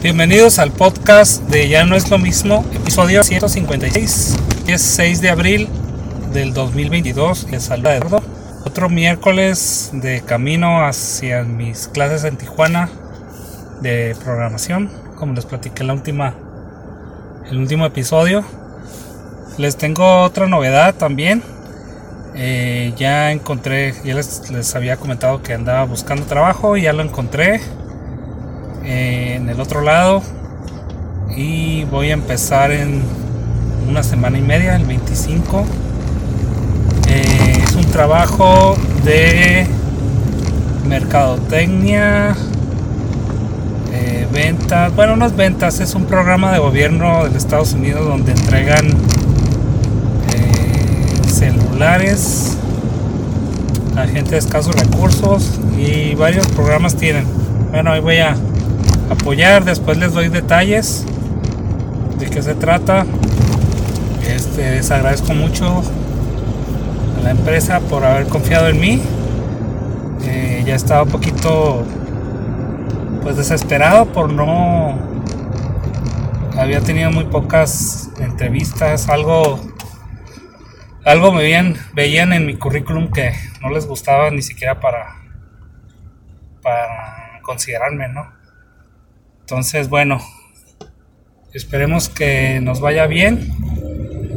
Bienvenidos al podcast de Ya no es lo mismo, episodio 156. Es 6 de abril del 2022. Les saluda Eduardo. Otro miércoles de camino hacia mis clases en Tijuana de programación, como les platiqué en la última el último episodio. Les tengo otra novedad también. Eh, ya encontré, ya les, les había comentado que andaba buscando trabajo y ya lo encontré en el otro lado y voy a empezar en una semana y media, el 25. Eh, es un trabajo de mercadotecnia, eh, ventas, bueno, no ventas, es un programa de gobierno de Estados Unidos donde entregan eh, celulares a gente de escasos recursos y varios programas tienen. Bueno, ahí voy a apoyar. Después les doy detalles de qué se trata. Este, les agradezco mucho a la empresa por haber confiado en mí. Eh, ya estaba un poquito pues desesperado por no había tenido muy pocas entrevistas algo algo me veían, veían en mi currículum que no les gustaba ni siquiera para para considerarme no entonces, bueno, esperemos que nos vaya bien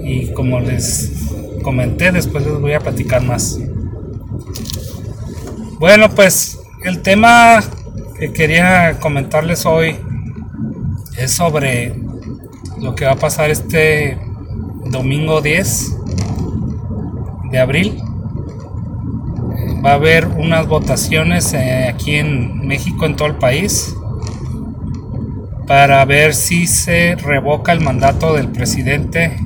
y como les comenté, después les voy a platicar más. Bueno, pues el tema que quería comentarles hoy es sobre lo que va a pasar este domingo 10 de abril. Va a haber unas votaciones eh, aquí en México, en todo el país para ver si se revoca el mandato del presidente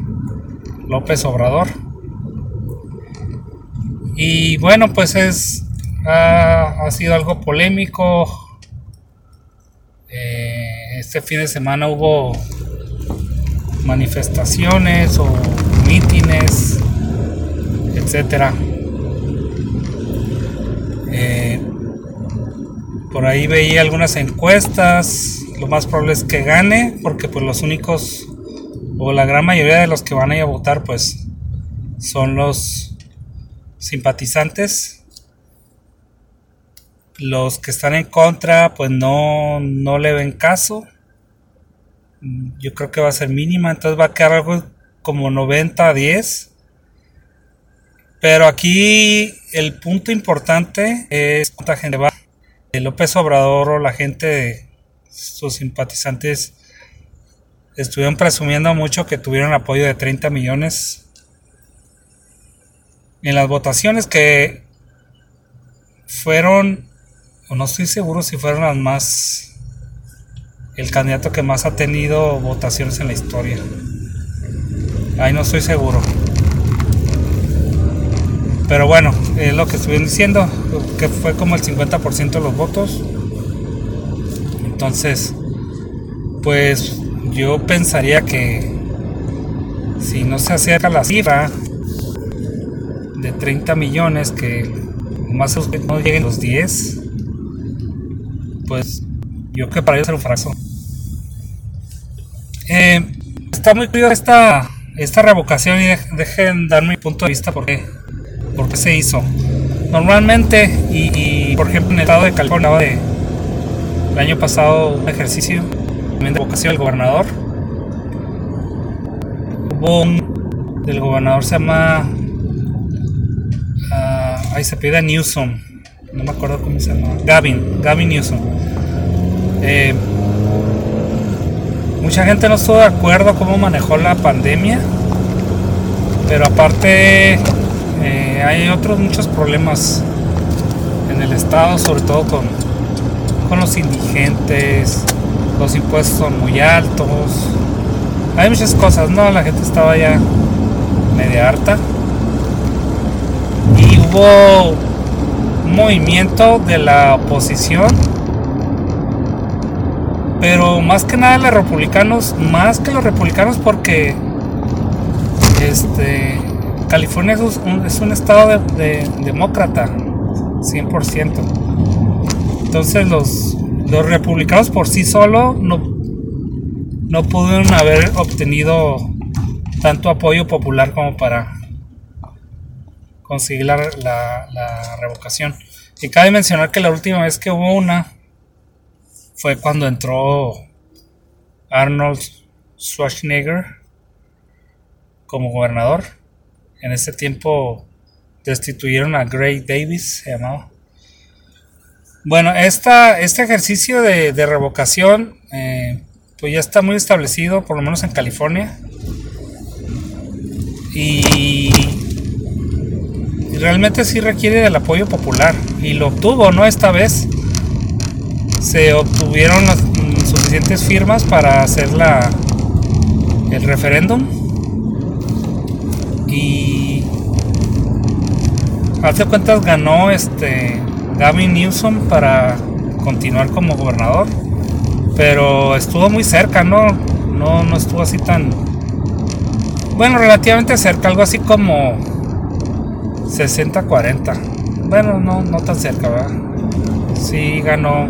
López Obrador. Y bueno, pues es ha, sido algo polémico. Eh, este fin de semana hubo manifestaciones o mítines, etcétera. Eh, por ahí veía algunas encuestas lo más probable es que gane, porque pues los únicos, o la gran mayoría de los que van a ir a votar, pues son los simpatizantes. Los que están en contra, pues no, no le ven caso. Yo creo que va a ser mínima, entonces va a quedar algo como 90 a 10. Pero aquí el punto importante es cuánta gente va. López Obrador o la gente sus simpatizantes estuvieron presumiendo mucho que tuvieron apoyo de 30 millones en las votaciones que fueron, o no estoy seguro si fueron las más, el candidato que más ha tenido votaciones en la historia. Ahí no estoy seguro. Pero bueno, es lo que estuvieron diciendo, que fue como el 50% de los votos. Entonces, pues yo pensaría que si no se acerca la cifra de 30 millones, que más o menos no lleguen los 10, pues yo creo que para ellos ser un fracaso. Eh, está muy curiosa esta, esta revocación y dejen dar mi punto de vista porque, porque se hizo. Normalmente, y, por ejemplo en el estado de California, de el año pasado un ejercicio de vocación del gobernador. Hubo un. El gobernador se llama. Ahí se pide Newsom. No me acuerdo cómo se llama. Gavin. Gavin Newsom. Eh, mucha gente no estuvo de acuerdo cómo manejó la pandemia. Pero aparte. Eh, hay otros muchos problemas en el estado, sobre todo con con los indigentes, los impuestos son muy altos, hay muchas cosas, ¿no? La gente estaba ya media harta. Y hubo un movimiento de la oposición, pero más que nada los republicanos, más que los republicanos porque este California es un, es un estado de, demócrata, 100%. Entonces los, republicanos por sí solo no, no pudieron haber obtenido tanto apoyo popular como para conseguir la, la, revocación. Y cabe mencionar que la última vez que hubo una fue cuando entró Arnold Schwarzenegger como gobernador. En ese tiempo destituyeron a Gray Davis, se llamaba. Bueno, esta, este ejercicio de, revocación eh, pues ya está muy establecido, por lo menos en California. Y, realmente sí requiere del apoyo popular. Y lo obtuvo, ¿no? Esta vez se obtuvieron las suficientes firmas para hacer la, el referéndum. Y hace cuentas ganó este Gavin Newsom para continuar como gobernador pero estuvo muy cerca, ¿no? No, no estuvo así tan... Bueno, relativamente cerca, algo así como 60-40. Bueno, no, no tan cerca, ¿verdad? Sí ganó.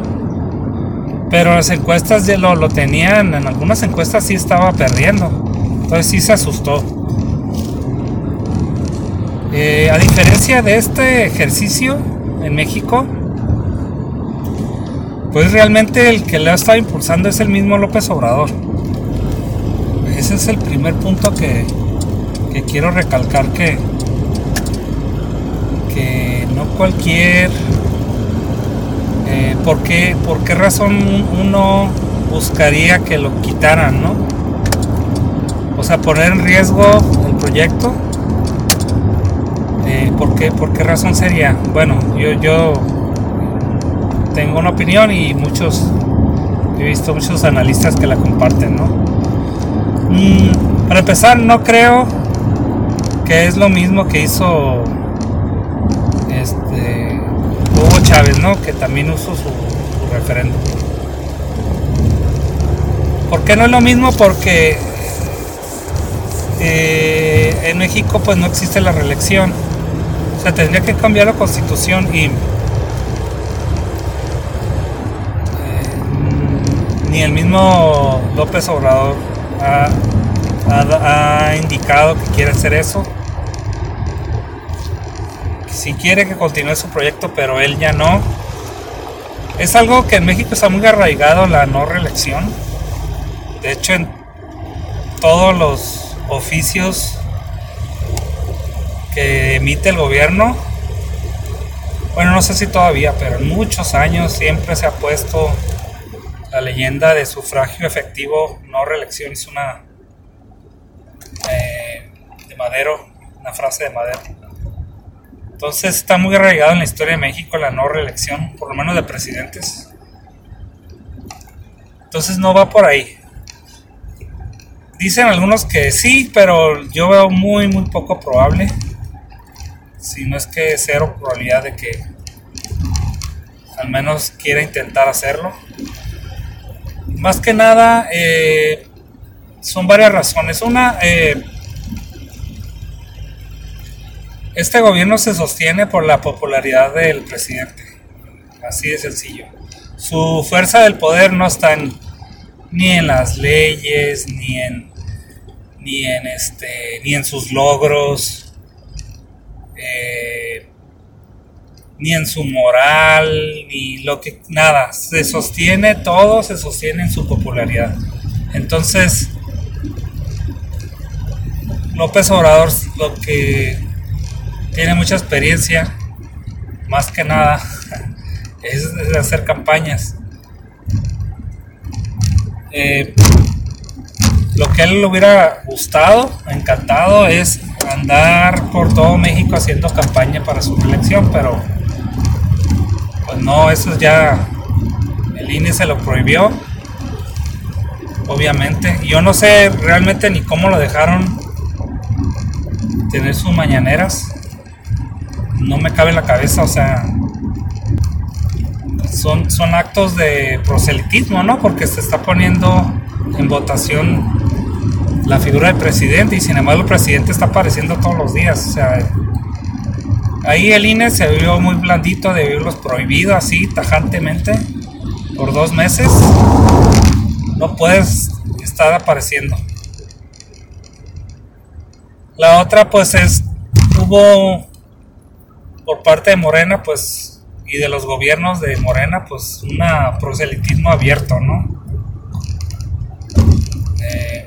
Pero las encuestas ya lo, lo tenían, en algunas encuestas sí estaba perdiendo. Entonces sí se asustó. Eh, a diferencia de este ejercicio en México, pues realmente el que le ha estado impulsando es el mismo López Obrador. Ese es el primer punto que, quiero recalcar que, que no cualquier... Eh, ¿por, qué, ¿Por qué razón uno buscaría que lo quitaran, no? O sea, poner en riesgo el proyecto. Eh, ¿por, qué, ¿Por qué razón sería? Bueno, yo, yo tengo una opinión y muchos, he visto muchos analistas que la comparten, ¿no? Mm, para empezar, no creo que es lo mismo que hizo este Hugo Chávez, ¿no? Que también usó su, referéndum. ¿Por qué no es lo mismo? Porque eh, en México pues no existe la reelección. Tendría que cambiar la constitución y ni el mismo López Obrador ha, indicado que quiere hacer eso. Si quiere que continúe su proyecto, pero él ya no. Es algo que en México está muy arraigado la no reelección. De hecho, en todos los oficios que emite el gobierno, bueno, no sé si todavía, pero en muchos años siempre se ha puesto la leyenda de sufragio efectivo, no reelección, es una eh, de Madero, una frase de Madero. Entonces está muy arraigado en la historia de México la no reelección, por lo menos de presidentes. Entonces no va por ahí. Dicen algunos que sí, pero yo veo muy, muy poco probable. Si no es que cero probabilidad de que al menos quiera intentar hacerlo. Más que nada, eh, son varias razones. Una, eh, este gobierno se sostiene por la popularidad del presidente. Así de sencillo. Su fuerza del poder no está ni en las leyes, ni en, ni en, este, ni en sus logros. Eh, ni en su moral, ni lo que, nada, se sostiene, todo se sostiene en su popularidad. Entonces, López Obrador lo que tiene mucha experiencia, más que nada, es hacer campañas. Eh, lo que a él le hubiera gustado, encantado, es andar por todo México haciendo campaña para su reelección, pero pues no, eso ya el INE se lo prohibió, obviamente. Yo no sé realmente ni cómo lo dejaron tener sus mañaneras. No me cabe en la cabeza, o sea, son, son actos de proselitismo, ¿no? Porque se está poniendo en votación la figura del presidente y sin embargo el presidente está apareciendo todos los días, o sea, Ahí el INE se vio muy blandito de verlos prohibido así tajantemente por dos meses. No puedes está apareciendo. La otra pues es, hubo por parte de Morena pues y de los gobiernos de Morena pues un proselitismo abierto, ¿no? Eh,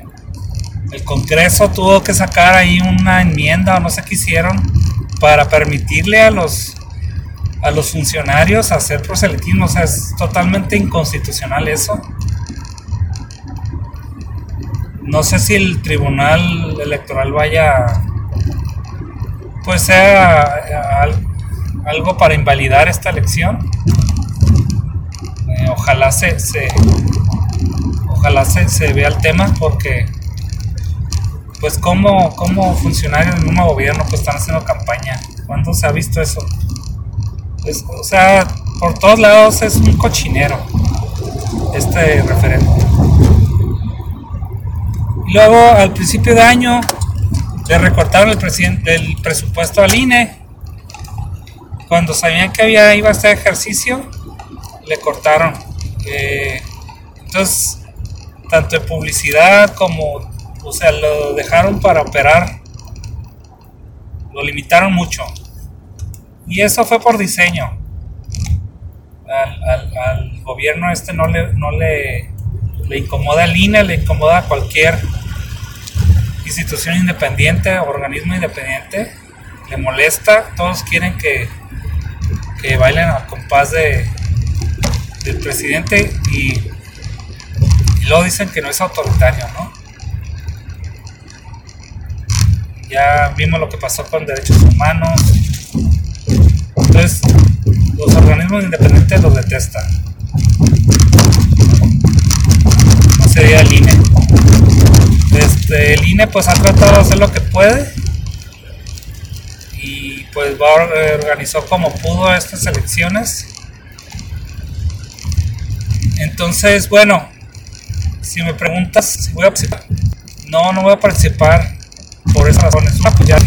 el Congreso tuvo que sacar ahí una enmienda o no sé qué hicieron para permitirle a los a los funcionarios hacer proselitismo, o sea, es totalmente inconstitucional eso. No sé si el tribunal electoral vaya, pues sea algo para invalidar esta elección. Eh, ojalá se, se ojalá se, se, vea el tema porque pues como, como funcionarios del mismo gobierno pues están haciendo campaña. ¿Cuándo se ha visto eso? o sea, por todos lados es un cochinero este referente. Luego al principio de año le recortaron el, el presupuesto al INE. Cuando sabían que había iba a este ejercicio, le cortaron. Eh, entonces, tanto en publicidad como, o sea, lo dejaron para operar. Lo limitaron mucho. Y eso fue por diseño. Al, gobierno este no le, no le, incomoda al INE, le incomoda a cualquier institución independiente, organismo independiente, le molesta, todos quieren que, que bailen al compás de, del presidente y, y luego dicen que no es autoritario, ¿no? Ya vimos lo que pasó con derechos humanos, entonces, los organismos independientes los detestan. No sería el INE. Este, el INE pues ha tratado de hacer lo que puede y pues va, organizó como pudo estas elecciones. Entonces, bueno, si me preguntas si voy a participar, no, no voy a participar por esas razones. Ya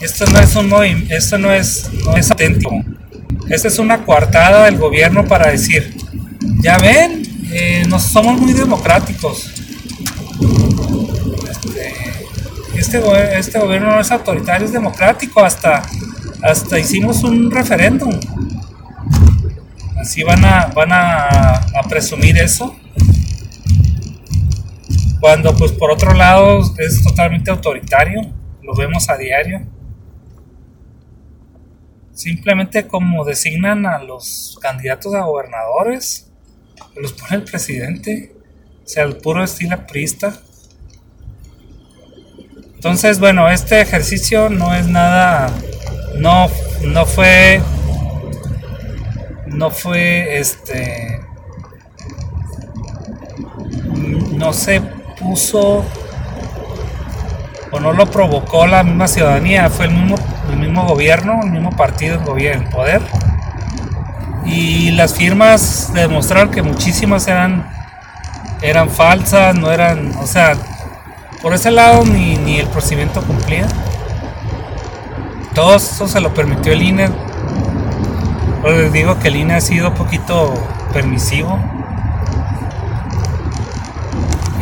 esto no es un esto no es, no es auténtico. Esta es una coartada del gobierno para decir, ya ven, eh, no somos muy democráticos. Este, este, este, gobierno no es autoritario, es democrático. Hasta, hasta hicimos un referéndum. Así van a, van a presumir eso. Cuando pues por otro lado es totalmente autoritario. Lo vemos a diario simplemente como designan a los candidatos a gobernadores, los pone el presidente, o sea, el puro estilo prista. Entonces, bueno, este ejercicio no es nada, no, no fue, no fue, este, no se puso o no lo provocó la misma ciudadanía, fue el mismo el mismo gobierno, el mismo partido en gobierno, poder. Y las firmas demostraron que muchísimas eran, eran falsas, no eran, o sea, por ese lado ni, ni el procedimiento cumplía. Todo eso se lo permitió el INE. Pero les digo que el INE ha sido un poquito permisivo.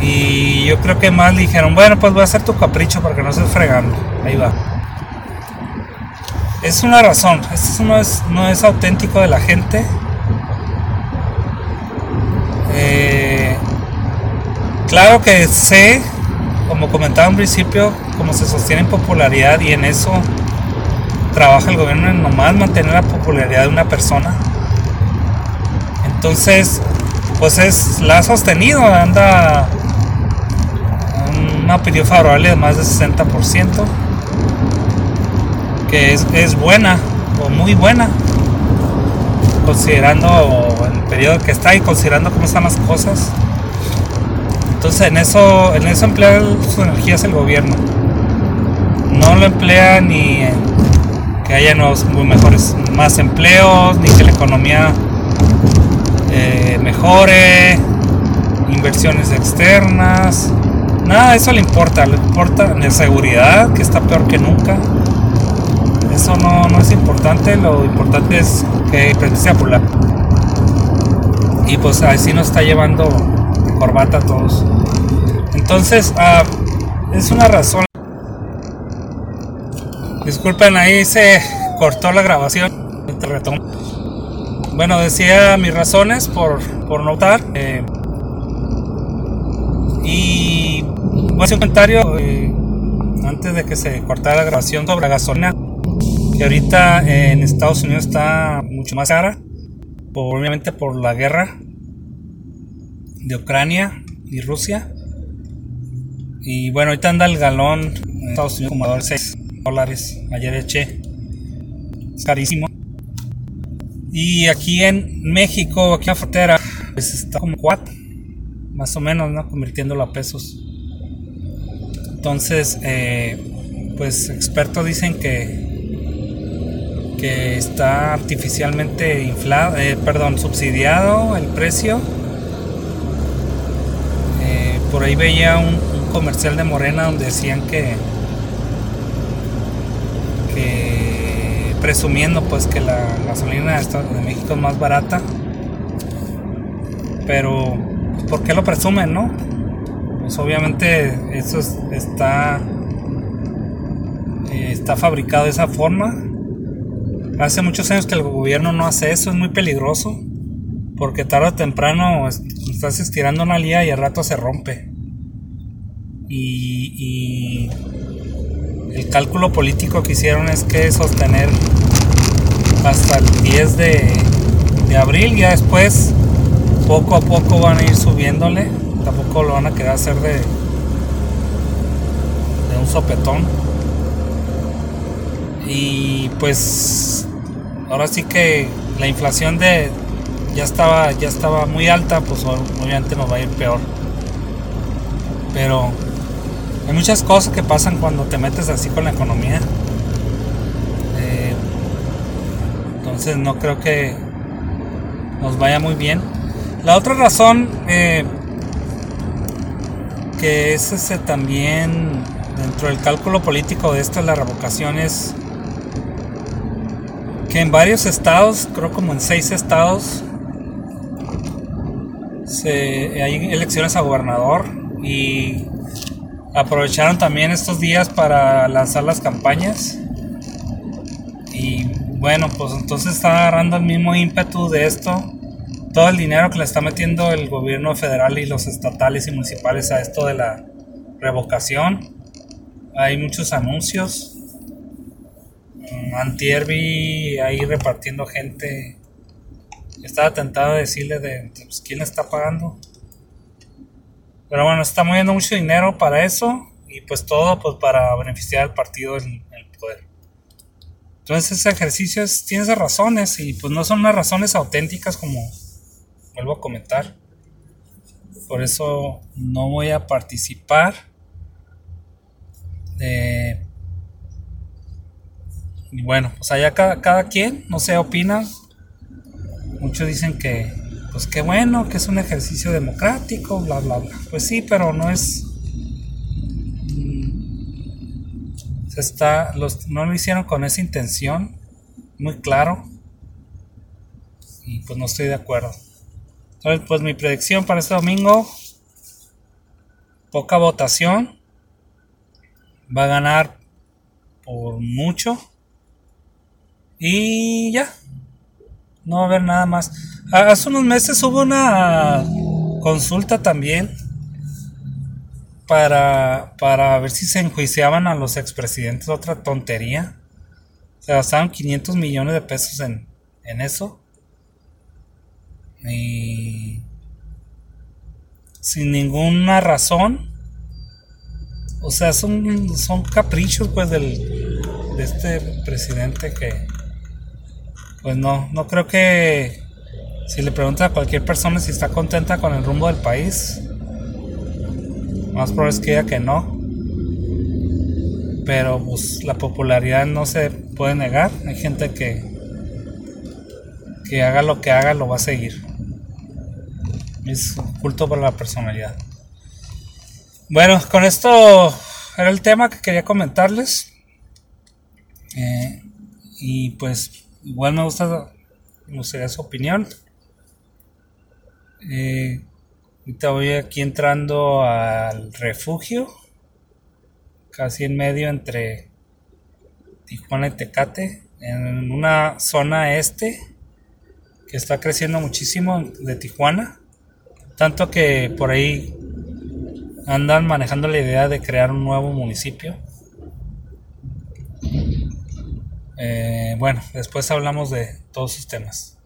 Y yo creo que más dijeron, bueno, pues voy a hacer tu capricho para que no estés fregando. Ahí va es una razón. Esto no es, no es auténtico de la gente. Eh, claro que sé, como comentaba en principio, cómo se sostiene en popularidad y en eso trabaja el gobierno en nomás mantener la popularidad de una persona. Entonces, pues es la ha sostenido, anda una opinión favorable de más del 60% que es, buena o muy buena, considerando el periodo que está y considerando cómo están las cosas. Entonces en eso, en eso emplea sus energías el gobierno. No lo emplea ni que haya nuevos, mejores, más empleos, ni que la economía eh, mejore, inversiones externas, nada eso le importa, le importa la seguridad, que está peor que nunca, eso no, es importante, lo importante es que sea popular. Y pues así nos está llevando corbata todos. Entonces, ah, es una razón. Disculpen, ahí se cortó la grabación. Bueno, decía mis razones por, por notar. Eh, y voy a hacer un comentario eh, antes de que se cortara la grabación sobre la gasolina, que ahorita en Estados Unidos está mucho más cara, obviamente por la guerra de Ucrania y Rusia. Y bueno, ahorita anda el galón en Estados Unidos como a 6 dólares. Ayer eché. Es carísimo. Y aquí en México, aquí a frontera, pues está como 4. Más o menos, ¿no? Convirtiéndolo a pesos. Entonces, eh, pues expertos dicen que que está artificialmente inflado, eh, perdón, subsidiado el precio por ahí veía un, comercial de Morena donde decían que, que presumiendo pues que la gasolina de México es más barata. Pero ¿por qué lo presumen, no? Pues obviamente eso está eh, está fabricado de esa forma. Hace muchos años que el gobierno no hace eso, es muy peligroso. Porque tarde o temprano estás estirando una lía y al rato se rompe. Y, el cálculo político que hicieron es que sostener hasta el 10 de, de abril, ya después poco a poco van a ir subiéndole, tampoco lo van a querer hacer de, de un sopetón. Y pues ahora sí que la inflación de, ya estaba, ya estaba muy alta, pues obviamente nos va a ir peor. Pero hay muchas cosas que pasan cuando te metes así con la economía. Eh, entonces no creo que nos vaya muy bien. La otra razón eh, que es ese también dentro del cálculo político de esto la revocación es que en varios estados, creo como en seis estados, hay elecciones a gobernador y aprovecharon también estos días para lanzar las campañas. Y bueno pues entonces está agarrando el mismo ímpetu de esto todo el dinero que le está metiendo el gobierno federal y los estatales y municipales a esto de la revocación hay muchos anuncios Antier ahí repartiendo gente estaba tentado de decirle de pues, quién le está pagando. Pero bueno, está moviendo mucho dinero para eso y pues todo pues para beneficiar al partido en el poder. Entonces ese ejercicio tiene esas razones y pues no son unas razones auténticas como vuelvo a comentar. Por eso no voy a participar. y bueno, pues allá cada, cada quien, no sé, opina muchos dicen que, pues qué bueno, que es un ejercicio democrático, bla, bla, bla. Pues sí, pero no es... Mm, se está, los, no lo hicieron con esa intención, muy claro. Y pues no estoy de acuerdo. Entonces, pues mi predicción para este domingo, poca votación. Va a ganar por mucho. Y ya, no va a haber nada más. Hace unos meses hubo una consulta también para, para ver si se enjuiciaban a los expresidentes. Otra tontería. Se gastaron 500 millones de pesos en, en eso. Y sin ninguna razón. O sea, son, son caprichos pues del, de este presidente que pues no, no creo que si le pregunta a cualquier persona si está contenta con el rumbo del país, más probable es que diga que no. Pero pues la popularidad no se puede negar. Hay gente que que haga lo que haga lo va a seguir. Es culto por la personalidad. Bueno, con esto era el tema que quería comentarles. Eh, y pues igual me gusta, no sé, su opinión. Eh, Ahorita voy aquí entrando al refugio, casi en medio entre Tijuana y Tecate, en una zona este que está creciendo muchísimo de Tijuana, tanto que por ahí andan manejando la idea de crear un nuevo municipio. Eh, bueno, después hablamos de todos sus temas.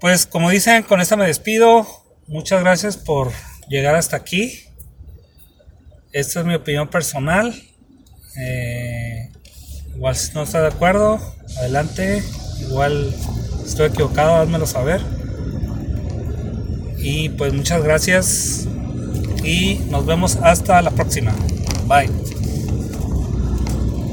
Pues como dicen, con esta me despido. Muchas gracias por llegar hasta aquí. Esta es mi opinión personal. Eh, igual si no está de acuerdo, adelante. Igual estoy equivocado, házmelo saber. Y pues muchas gracias. Y nos vemos hasta la próxima. Bye.